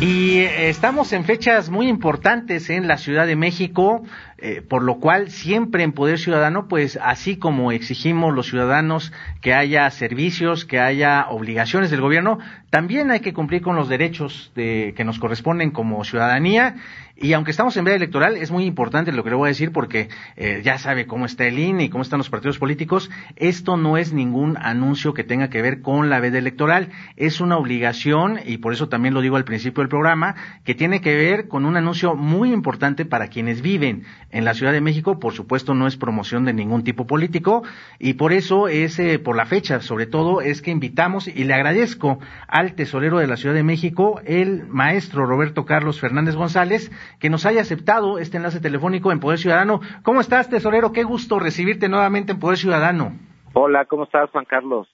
Y eh, estamos en fechas muy importantes en la Ciudad de México, eh, por lo cual siempre en Poder Ciudadano, pues así como exigimos los ciudadanos que haya servicios, que haya obligaciones del gobierno, también hay que cumplir con los derechos de, que nos corresponden como ciudadanía y aunque estamos en veda electoral, es muy importante lo que le voy a decir porque eh, ya sabe cómo está el INE y cómo están los partidos políticos. Esto no es ningún anuncio que tenga que ver con la veda electoral. Es una obligación, y por eso también lo digo al principio del programa, que tiene que ver con un anuncio muy importante para quienes viven en la Ciudad de México. Por supuesto, no es promoción de ningún tipo político y por eso es, eh, por la fecha, sobre todo, es que invitamos y le agradezco al tesorero de la Ciudad de México, el maestro Roberto Carlos Fernández González, que nos haya aceptado este enlace telefónico en Poder Ciudadano. ¿Cómo estás, tesorero? Qué gusto recibirte nuevamente en Poder Ciudadano. Hola, ¿cómo estás, Juan Carlos?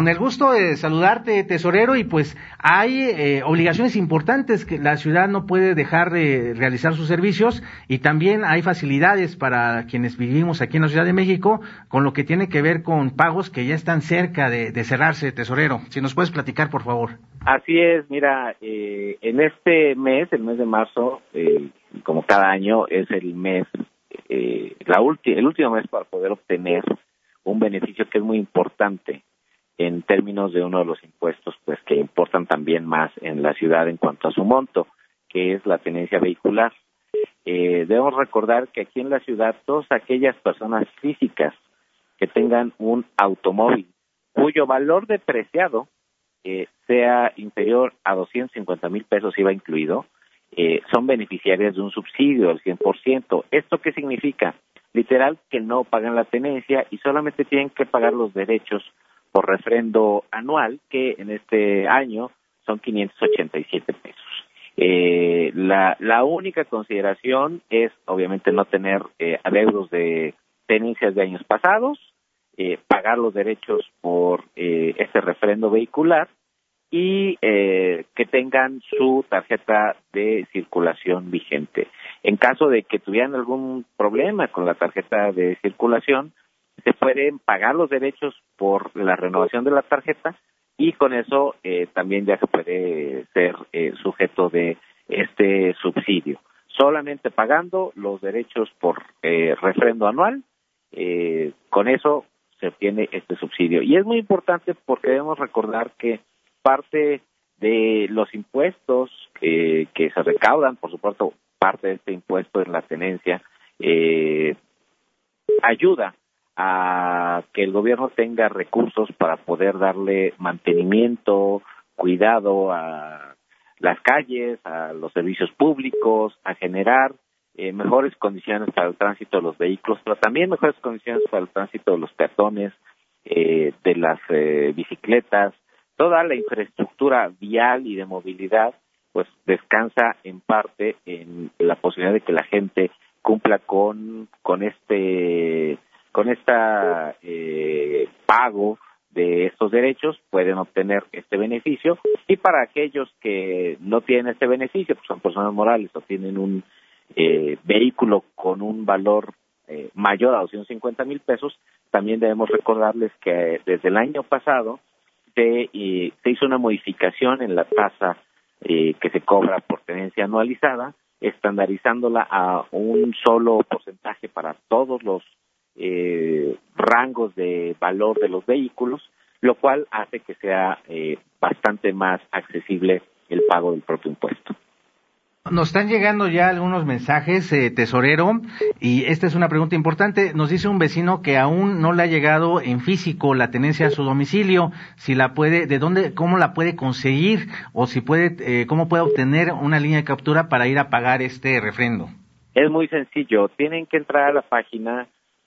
Con el gusto de saludarte, tesorero, y pues hay eh, obligaciones importantes que la ciudad no puede dejar de realizar sus servicios y también hay facilidades para quienes vivimos aquí en la Ciudad de México con lo que tiene que ver con pagos que ya están cerca de, cerrarse, tesorero. Si nos puedes platicar, por favor. Así es, mira, eh, en este mes, el mes de marzo, eh, como cada año, es el mes, la el último mes para poder obtener un beneficio que es muy importante en términos de uno de los impuestos pues que importan también más en la ciudad en cuanto a su monto, que es la tenencia vehicular. Eh, debemos recordar que aquí en la ciudad todas aquellas personas físicas que tengan un automóvil cuyo valor depreciado eh, sea inferior a 250 mil pesos IVA incluido, eh, son beneficiarias de un subsidio del 100%. ¿Esto qué significa? Literal que no pagan la tenencia y solamente tienen que pagar los derechos por refrendo anual, que en este año son 587 pesos. Eh, la, única consideración es, obviamente, no tener eh, adeudos de tenencias de años pasados, eh, pagar los derechos por eh, este refrendo vehicular y eh, que tengan su tarjeta de circulación vigente. En caso de que tuvieran algún problema con la tarjeta de circulación, se pueden pagar los derechos por la renovación de la tarjeta y con eso eh, también ya se puede ser eh, sujeto de este subsidio. Solamente pagando los derechos por eh, refrendo anual, eh, con eso se obtiene este subsidio. Y es muy importante porque debemos recordar que parte de los impuestos que se recaudan, por supuesto, parte de este impuesto en la tenencia, ayuda a que el gobierno tenga recursos para poder darle mantenimiento, cuidado a las calles, a los servicios públicos, a generar eh, mejores condiciones para el tránsito de los vehículos, pero también mejores condiciones para el tránsito de los peatones, eh, de las eh, bicicletas, toda la infraestructura vial y de movilidad, pues descansa en parte en la posibilidad de que la gente cumpla con con este con esta eh, pago de estos derechos pueden obtener este beneficio. Y para aquellos que no tienen este beneficio, pues son personas morales o tienen un eh, vehículo con un valor eh, mayor a 250 mil pesos, también debemos recordarles que desde el año pasado se, se hizo una modificación en la tasa eh, que se cobra por tenencia anualizada, estandarizándola a un solo porcentaje para todos los eh, rangos de valor de los vehículos, lo cual hace que sea eh, bastante más accesible el pago del propio impuesto. Nos están llegando ya algunos mensajes, eh, tesorero, y esta es una pregunta importante. Nos dice un vecino que aún no le ha llegado en físico la tenencia a su domicilio, si la puede, de dónde, cómo la puede conseguir, o si puede, eh, cómo puede obtener una línea de captura para ir a pagar este refrendo. Es muy sencillo. Tienen que entrar a la página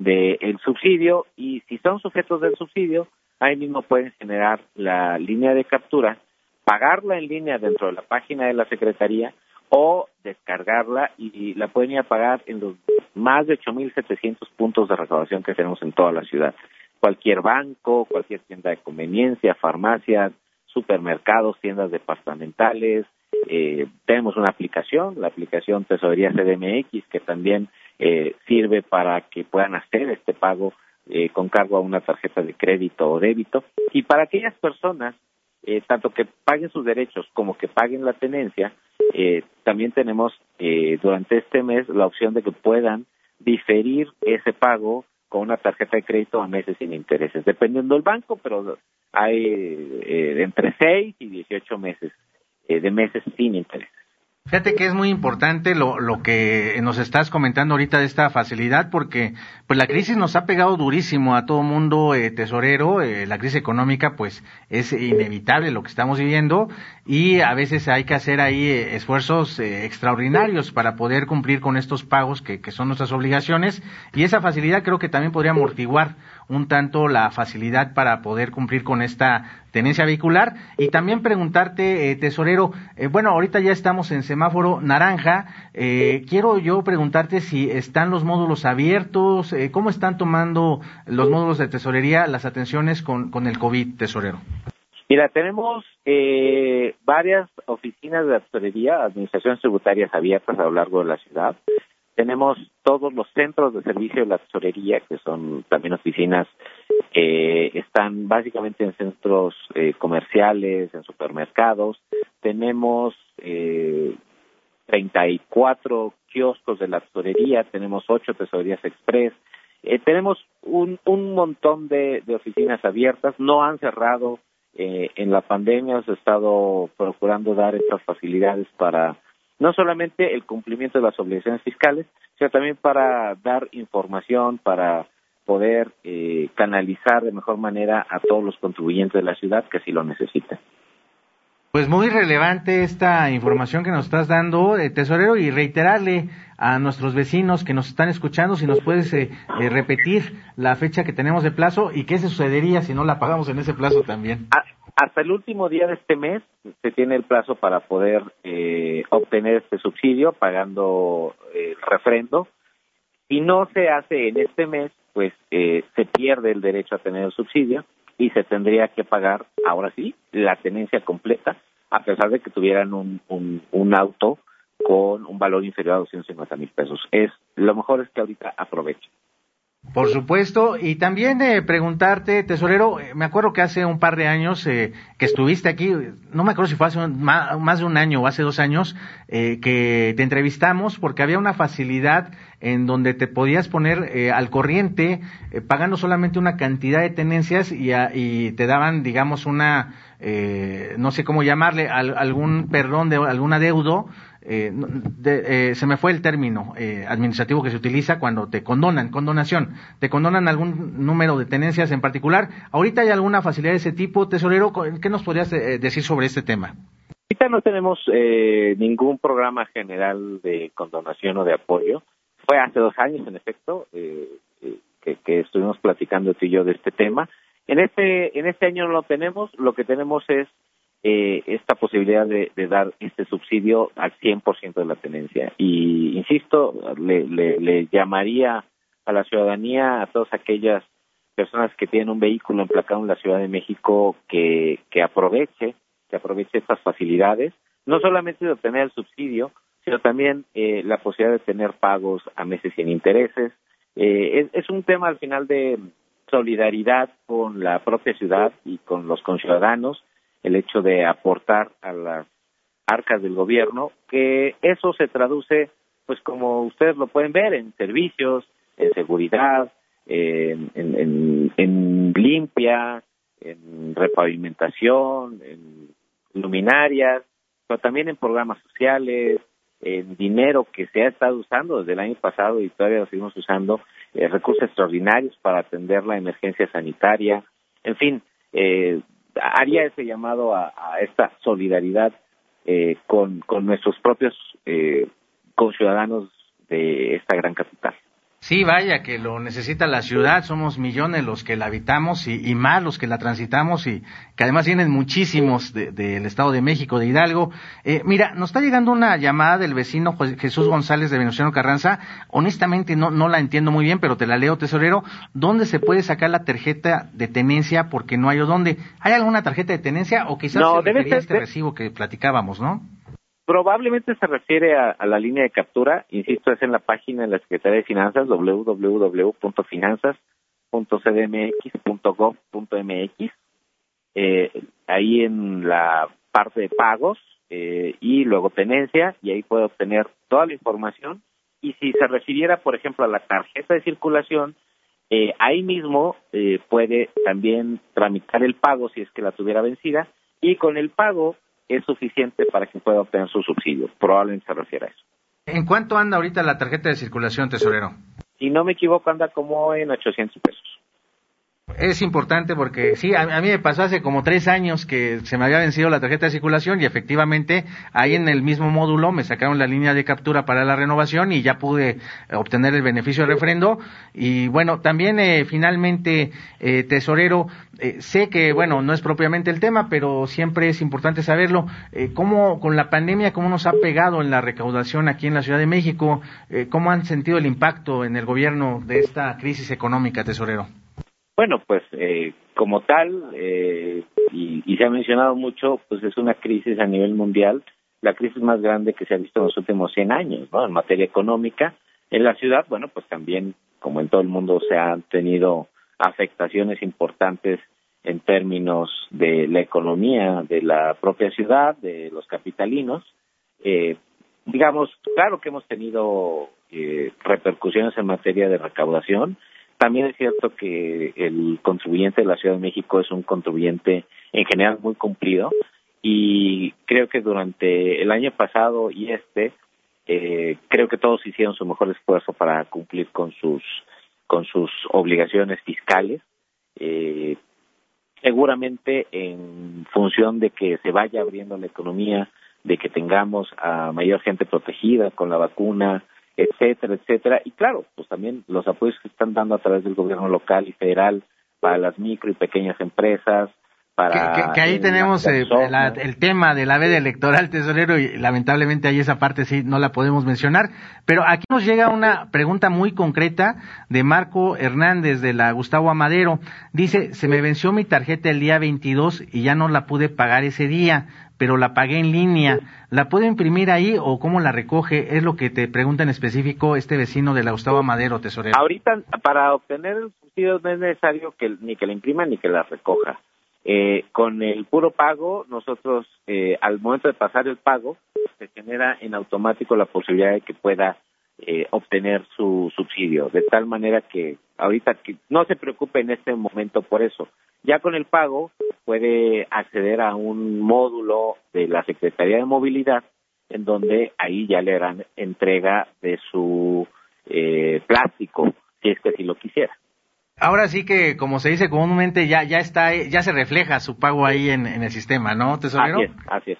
del subsidio y si son sujetos del subsidio, ahí mismo pueden generar la línea de captura, pagarla en línea dentro de la página de la Secretaría o descargarla y la pueden ir a pagar en los más de 8.700 puntos de recaudación que tenemos en toda la ciudad. Cualquier banco, cualquier tienda de conveniencia, farmacias, supermercados, tiendas departamentales, eh, tenemos una aplicación, la aplicación Tesorería CDMX, que también eh, sirve para que puedan hacer este pago eh, con cargo a una tarjeta de crédito o débito. Y para aquellas personas, eh, tanto que paguen sus derechos como que paguen la tenencia, eh, también tenemos eh, durante este mes la opción de que puedan diferir ese pago con una tarjeta de crédito a meses sin intereses, dependiendo del banco, pero hay entre 6 y 18 meses eh, de meses sin interés. Fíjate que es muy importante lo, lo que nos estás comentando ahorita de esta facilidad, porque pues la crisis nos ha pegado durísimo a todo mundo eh, tesorero, eh, la crisis económica pues es inevitable lo que estamos viviendo y a veces hay que hacer ahí eh, esfuerzos extraordinarios para poder cumplir con estos pagos que, que son nuestras obligaciones y esa facilidad creo que también podría amortiguar un tanto la facilidad para poder cumplir con esta tenencia vehicular y también preguntarte, eh, tesorero, eh, bueno, ahorita ya estamos en semáforo naranja, eh, quiero yo preguntarte si están los módulos abiertos, eh, cómo están tomando los módulos de tesorería las atenciones con, con el COVID, tesorero. Mira, tenemos eh, varias oficinas de tesorería, administraciones tributarias abiertas a lo largo de la ciudad. Tenemos todos los centros de servicio de la tesorería, que son también oficinas que están básicamente en centros eh, comerciales, en supermercados. Tenemos eh, 34 kioscos de la tesorería, tenemos ocho tesorerías express. Eh, tenemos un, un montón de, de oficinas abiertas, no han cerrado eh, en la pandemia, ha estado procurando dar estas facilidades para no solamente el cumplimiento de las obligaciones fiscales, sino también para dar información, para poder eh, canalizar de mejor manera a todos los contribuyentes de la ciudad que así lo necesitan. Pues muy relevante esta información que nos estás dando, eh, tesorero, y reiterarle a nuestros vecinos que nos están escuchando si nos puedes eh, eh, repetir la fecha que tenemos de plazo y qué se sucedería si no la pagamos en ese plazo también. Hasta el último día de este mes se tiene el plazo para poder eh, obtener este subsidio pagando eh, el refrendo. Si no se hace en este mes, pues eh, se pierde el derecho a tener el subsidio y se tendría que pagar, ahora sí, la tenencia completa, a pesar de que tuvieran un, un, un auto con un valor inferior a 250 mil pesos. Es Lo mejor es que ahorita aprovechen. Por supuesto, y también eh, preguntarte, tesorero, eh, me acuerdo que hace un par de años eh, que estuviste aquí, no me acuerdo si fue hace un- más de un año o hace dos años, eh, que te entrevistamos porque había una facilidad en donde te podías poner eh, al corriente pagando solamente una cantidad de tenencias y, a- y te daban, digamos, una, no sé cómo llamarle, al- algún perdón de algún adeudo eh, de- eh, se me fue el término eh, administrativo que se utiliza cuando te condonan, condonación, te condonan algún número de tenencias en particular. ¿Ahorita hay alguna facilidad de ese tipo, tesorero? ¿Qué nos podrías eh, decir sobre este tema? Ahorita no tenemos eh, ningún programa general de condonación o de apoyo. Fue hace dos años, en efecto, eh, que, que estuvimos platicando tú y yo de este tema. En este, en este año no lo tenemos. Lo que tenemos es eh, esta posibilidad de, de dar este subsidio al 100% de la tenencia. Y, insisto, le, le, llamaría a la ciudadanía, a todas aquellas personas que tienen un vehículo emplacado en la Ciudad de México, que, que aproveche, que aproveche estas facilidades, no solamente de obtener el subsidio, sino también eh, la posibilidad de tener pagos a meses sin intereses. Eh, es, es un tema al final de solidaridad con la propia ciudad y con los conciudadanos, el hecho de aportar a las arcas del gobierno, que eso se traduce, pues como ustedes lo pueden ver, en servicios, en seguridad, en, en, en limpia, en repavimentación, en luminarias, pero también en programas sociales, en dinero que se ha estado usando desde el año pasado y todavía lo seguimos usando, eh, recursos extraordinarios para atender la emergencia sanitaria, en fin, eh, haría ese llamado a, esta solidaridad eh, con, con nuestros propios eh, conciudadanos de esta gran capital. Sí, vaya, que lo necesita la ciudad, somos millones los que la habitamos y, más los que la transitamos y que además vienen muchísimos del Estado de México, de Hidalgo. Eh, mira, nos está llegando una llamada del vecino Jesús González de Venustiano Carranza. Honestamente no, no la entiendo muy bien, pero te la leo, tesorero. ¿Dónde se puede sacar la tarjeta de tenencia porque no hay o dónde? ¿Hay alguna tarjeta de tenencia o quizás no, se refería este recibo que platicábamos, no? Probablemente se refiere a, la línea de captura, insisto, es en la página de la Secretaría de Finanzas, www.finanzas.cdmx.gov.mx, eh, ahí en la parte de pagos eh, y luego tenencia, y ahí puede obtener toda la información. Y si se refiriera, por ejemplo, a la tarjeta de circulación, eh, ahí mismo eh, puede también tramitar el pago si es que la tuviera vencida, y con el pago es suficiente para que pueda obtener su subsidio. Probablemente se refiere a eso. ¿En cuánto anda ahorita la tarjeta de circulación, tesorero? Si no me equivoco, anda como en 800 pesos. Es importante porque sí, a, mí me pasó hace como tres años que se me había vencido la tarjeta de circulación y efectivamente ahí en el mismo módulo me sacaron la línea de captura para la renovación y ya pude obtener el beneficio del refrendo. Y bueno, también eh, finalmente, eh, tesorero, eh, sé que bueno, no es propiamente el tema, pero siempre es importante saberlo. ¿Cómo con la pandemia, cómo nos ha pegado en la recaudación aquí en la Ciudad de México? ¿Cómo han sentido el impacto en el gobierno de esta crisis económica, tesorero? Bueno, pues eh, como tal, eh, y, se ha mencionado mucho, pues es una crisis a nivel mundial, la crisis más grande que se ha visto en los últimos 100 años, ¿no? En materia económica. En la ciudad, bueno, pues también, como en todo el mundo, se han tenido afectaciones importantes en términos de la economía de la propia ciudad, de los capitalinos. Eh, digamos, claro que hemos tenido eh, repercusiones en materia de recaudación, también es cierto que el contribuyente de la Ciudad de México es un contribuyente en general muy cumplido y creo que durante el año pasado y este eh, creo que todos hicieron su mejor esfuerzo para cumplir con sus con sus obligaciones fiscales. Eh, seguramente en función de que se vaya abriendo la economía de que tengamos a mayor gente protegida con la vacuna etcétera, etcétera. Y claro, pues también los apoyos que están dando a través del gobierno local y federal para las micro y pequeñas empresas, para... Que, ahí tenemos eh, el tema de la veda electoral, tesorero, y lamentablemente ahí esa parte sí no la podemos mencionar. Pero aquí nos llega una pregunta muy concreta de Marco Hernández de la Gustavo Amadero. Dice, se me venció mi tarjeta el día 22 y ya no la pude pagar ese día pero la pagué en línea. ¿La puedo imprimir ahí o cómo la recoge? Es lo que te pregunta en específico este vecino de la Gustavo Madero, tesorero. Ahorita, para obtener el subsidio no es necesario que ni que la imprima ni que la recoja. Eh, con el puro pago, nosotros, eh, al momento de pasar el pago, se genera en automático la posibilidad de que pueda eh, obtener su subsidio, de tal manera que ahorita que no se preocupe en este momento por eso. Ya con el pago puede acceder a un módulo de la Secretaría de Movilidad en donde ahí ya le harán entrega de su eh, plástico, si es que si lo quisiera. Ahora sí que, como se dice comúnmente, ya ya está, ya se refleja su pago ahí en, en el sistema, ¿no, tesorero? Así es, así es, así es.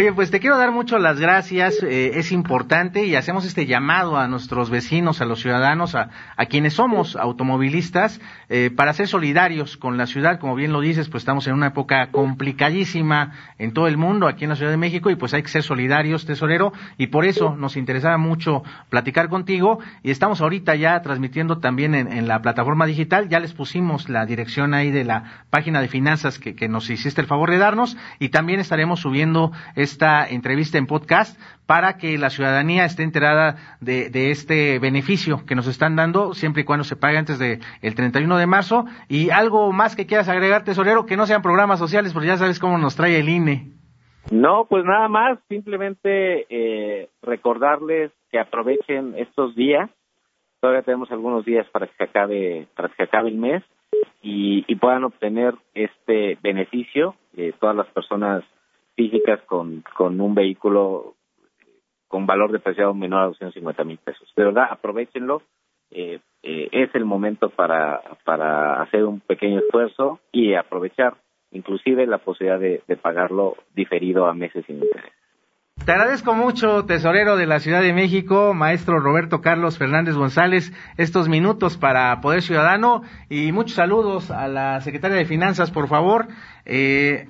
Oye, pues te quiero dar mucho las gracias, eh, es importante y hacemos este llamado a nuestros vecinos, a los ciudadanos, a, quienes somos automovilistas, eh, para ser solidarios con la ciudad, como bien lo dices, pues estamos en una época complicadísima en todo el mundo, aquí en la Ciudad de México, y pues hay que ser solidarios, tesorero, y por eso nos interesaba mucho platicar contigo, y estamos ahorita ya transmitiendo también en, la plataforma digital, ya les pusimos la dirección ahí de la página de finanzas que, que nos hiciste el favor de darnos, y también estaremos subiendo esta entrevista en podcast para que la ciudadanía esté enterada de, este beneficio que nos están dando siempre y cuando se pague antes del el 31 de marzo. Y algo más que quieras agregar, tesorero, que no sean programas sociales, porque ya sabes cómo nos trae el INE. No, pues nada más, simplemente eh, recordarles que aprovechen estos días todavía tenemos algunos días para que acabe, para que acabe el mes y, y puedan obtener este beneficio eh, todas las personas físicas con, con un vehículo con valor depreciado menor a 250 mil pesos. De verdad, aprovechenlo. Eh, eh, es el momento para, para hacer un pequeño esfuerzo y aprovechar inclusive la posibilidad de, de pagarlo diferido a meses sin interés. Te agradezco mucho, tesorero de la Ciudad de México, maestro Roberto Carlos Fernández González, estos minutos para Poder Ciudadano y muchos saludos a la secretaria de Finanzas, por favor. Eh,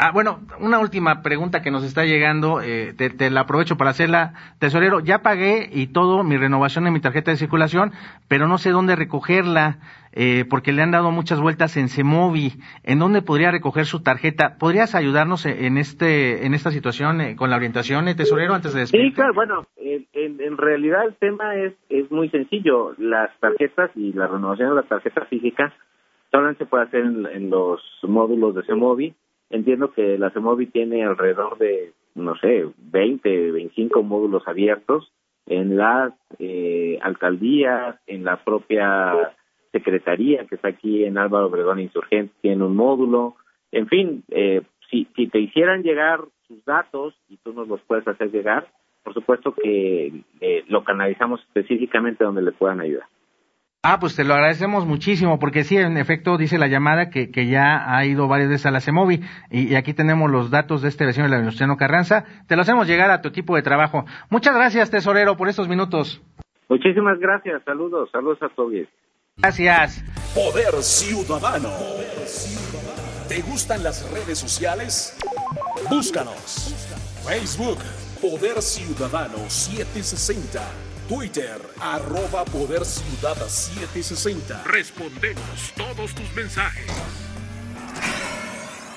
Ah, bueno, una última pregunta que nos está llegando, eh, te, la aprovecho para hacerla. Tesorero, ya pagué y todo mi renovación de mi tarjeta de circulación, pero no sé dónde recogerla, eh, porque le han dado muchas vueltas en Semovi. ¿En dónde podría recoger su tarjeta? ¿Podrías ayudarnos en este en esta situación eh, con la orientación, eh, tesorero, antes de despedir? Sí, claro, bueno, en, en, realidad el tema es, es muy sencillo. Las tarjetas y la renovación de la tarjeta física solamente se puede hacer en, en los módulos de Semovi Entiendo que la CEMOVI tiene alrededor de, no sé, 20, 25 módulos abiertos en las eh, alcaldías, en la propia secretaría que está aquí en Álvaro Obregón Insurgente, tiene un módulo. En fin, eh, si, si te hicieran llegar sus datos y tú nos los puedes hacer llegar, por supuesto que eh, lo canalizamos específicamente donde le puedan ayudar. Ah, pues te lo agradecemos muchísimo, porque sí, en efecto, dice la llamada que, que ya ha ido varias veces a la CEMOVI, y, aquí tenemos los datos de este vecino de la Universidad Carranza. Te lo hacemos llegar a tu equipo de trabajo. Muchas gracias, tesorero, por estos minutos. Muchísimas gracias, saludos, saludos a todos. Gracias. Poder Ciudadano. ¿Te gustan las redes sociales? Búscanos. Facebook, Poder Ciudadano 760. Twitter, arroba Poder Ciudad 760. Respondemos todos tus mensajes.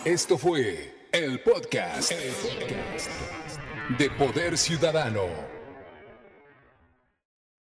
Esto fue el podcast, el podcast de Poder Ciudadano.